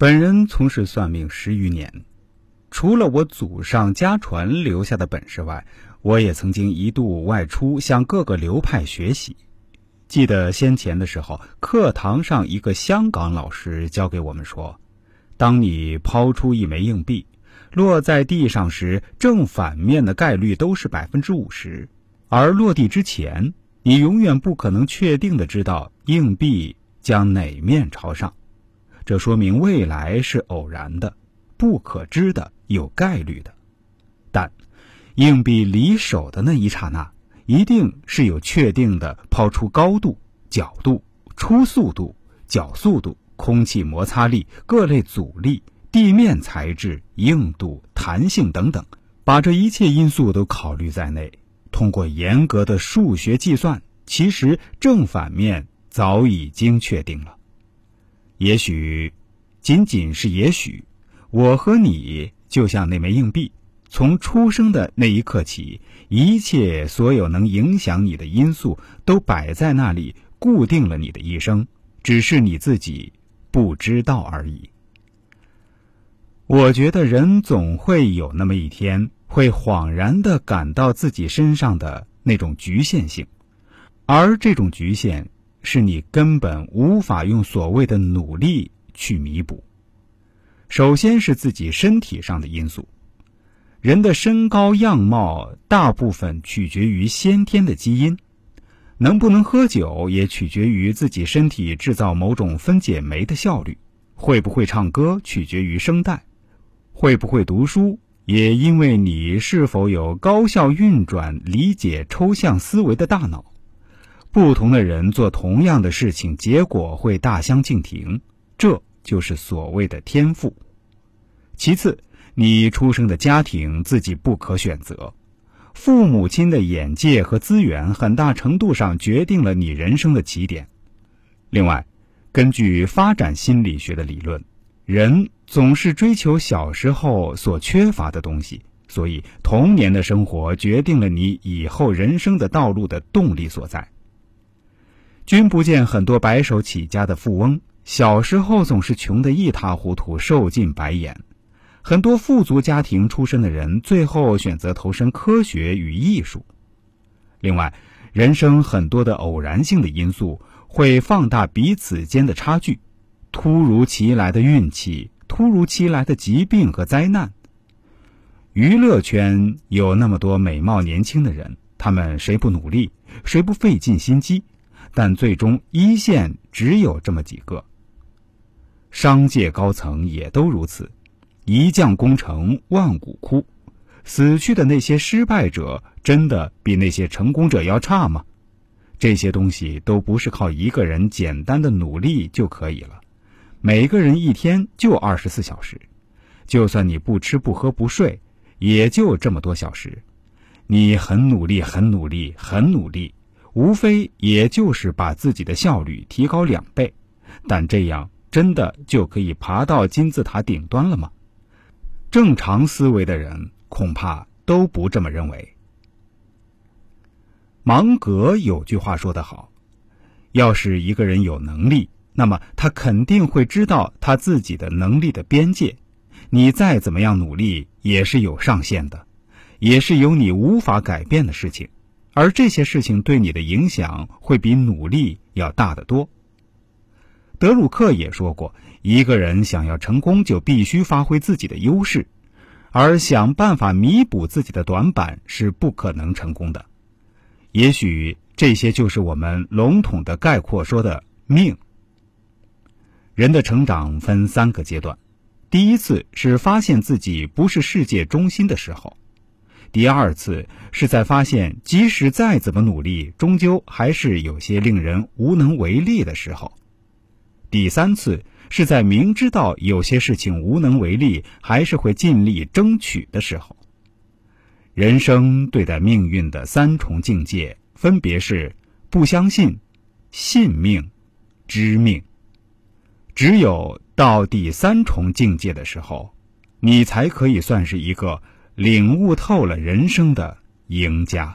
本人从事算命十余年，除了我祖上家传留下的本事外，我也曾经一度外出向各个流派学习。记得先前的时候，课堂上一个香港老师教给我们说：，当你抛出一枚硬币，落在地上时，正反面的概率都是百分之五十，而落地之前，你永远不可能确定的知道硬币将哪面朝上。这说明未来是偶然的、不可知的、有概率的，但硬币离手的那一刹那，一定是有确定的抛出高度、角度、初速度、角速度、空气摩擦力、各类阻力、地面材质、硬度、弹性等等，把这一切因素都考虑在内，通过严格的数学计算，其实正反面早已经确定了。也许，仅仅是也许，我和你就像那枚硬币，从出生的那一刻起，一切所有能影响你的因素都摆在那里，固定了你的一生，只是你自己不知道而已。我觉得人总会有那么一天，会恍然的感到自己身上的那种局限性，而这种局限。是你根本无法用所谓的努力去弥补。首先是自己身体上的因素，人的身高样貌大部分取决于先天的基因，能不能喝酒也取决于自己身体制造某种分解酶的效率，会不会唱歌取决于声带，会不会读书也因为你是否有高效运转、理解抽象思维的大脑。不同的人做同样的事情，结果会大相径庭，这就是所谓的天赋。其次，你出生的家庭自己不可选择，父母亲的眼界和资源很大程度上决定了你人生的起点。另外，根据发展心理学的理论，人总是追求小时候所缺乏的东西，所以童年的生活决定了你以后人生的道路的动力所在。君不见很多白手起家的富翁，小时候总是穷得一塌糊涂，受尽白眼。很多富足家庭出身的人，最后选择投身科学与艺术。另外，人生很多的偶然性的因素会放大彼此间的差距，突如其来的运气，突如其来的疾病和灾难。娱乐圈有那么多美貌年轻的人，他们谁不努力，谁不费尽心机？但最终一线只有这么几个。商界高层也都如此，一将功成万骨枯，死去的那些失败者真的比那些成功者要差吗？这些东西都不是靠一个人简单的努力就可以了。每个人一天就二十四小时，就算你不吃不喝不睡，也就这么多小时。你很努力，很努力，很努力。无非也就是把自己的效率提高两倍，但这样真的就可以爬到金字塔顶端了吗？正常思维的人恐怕都不这么认为。芒格有句话说得好：“要是一个人有能力，那么他肯定会知道他自己的能力的边界。你再怎么样努力，也是有上限的，也是有你无法改变的事情。”而这些事情对你的影响会比努力要大得多。德鲁克也说过，一个人想要成功，就必须发挥自己的优势，而想办法弥补自己的短板是不可能成功的。也许这些就是我们笼统的概括说的命。人的成长分三个阶段，第一次是发现自己不是世界中心的时候。第二次是在发现，即使再怎么努力，终究还是有些令人无能为力的时候；第三次是在明知道有些事情无能为力，还是会尽力争取的时候。人生对待命运的三重境界，分别是不相信、信命、知命。只有到第三重境界的时候，你才可以算是一个。领悟透了人生的赢家。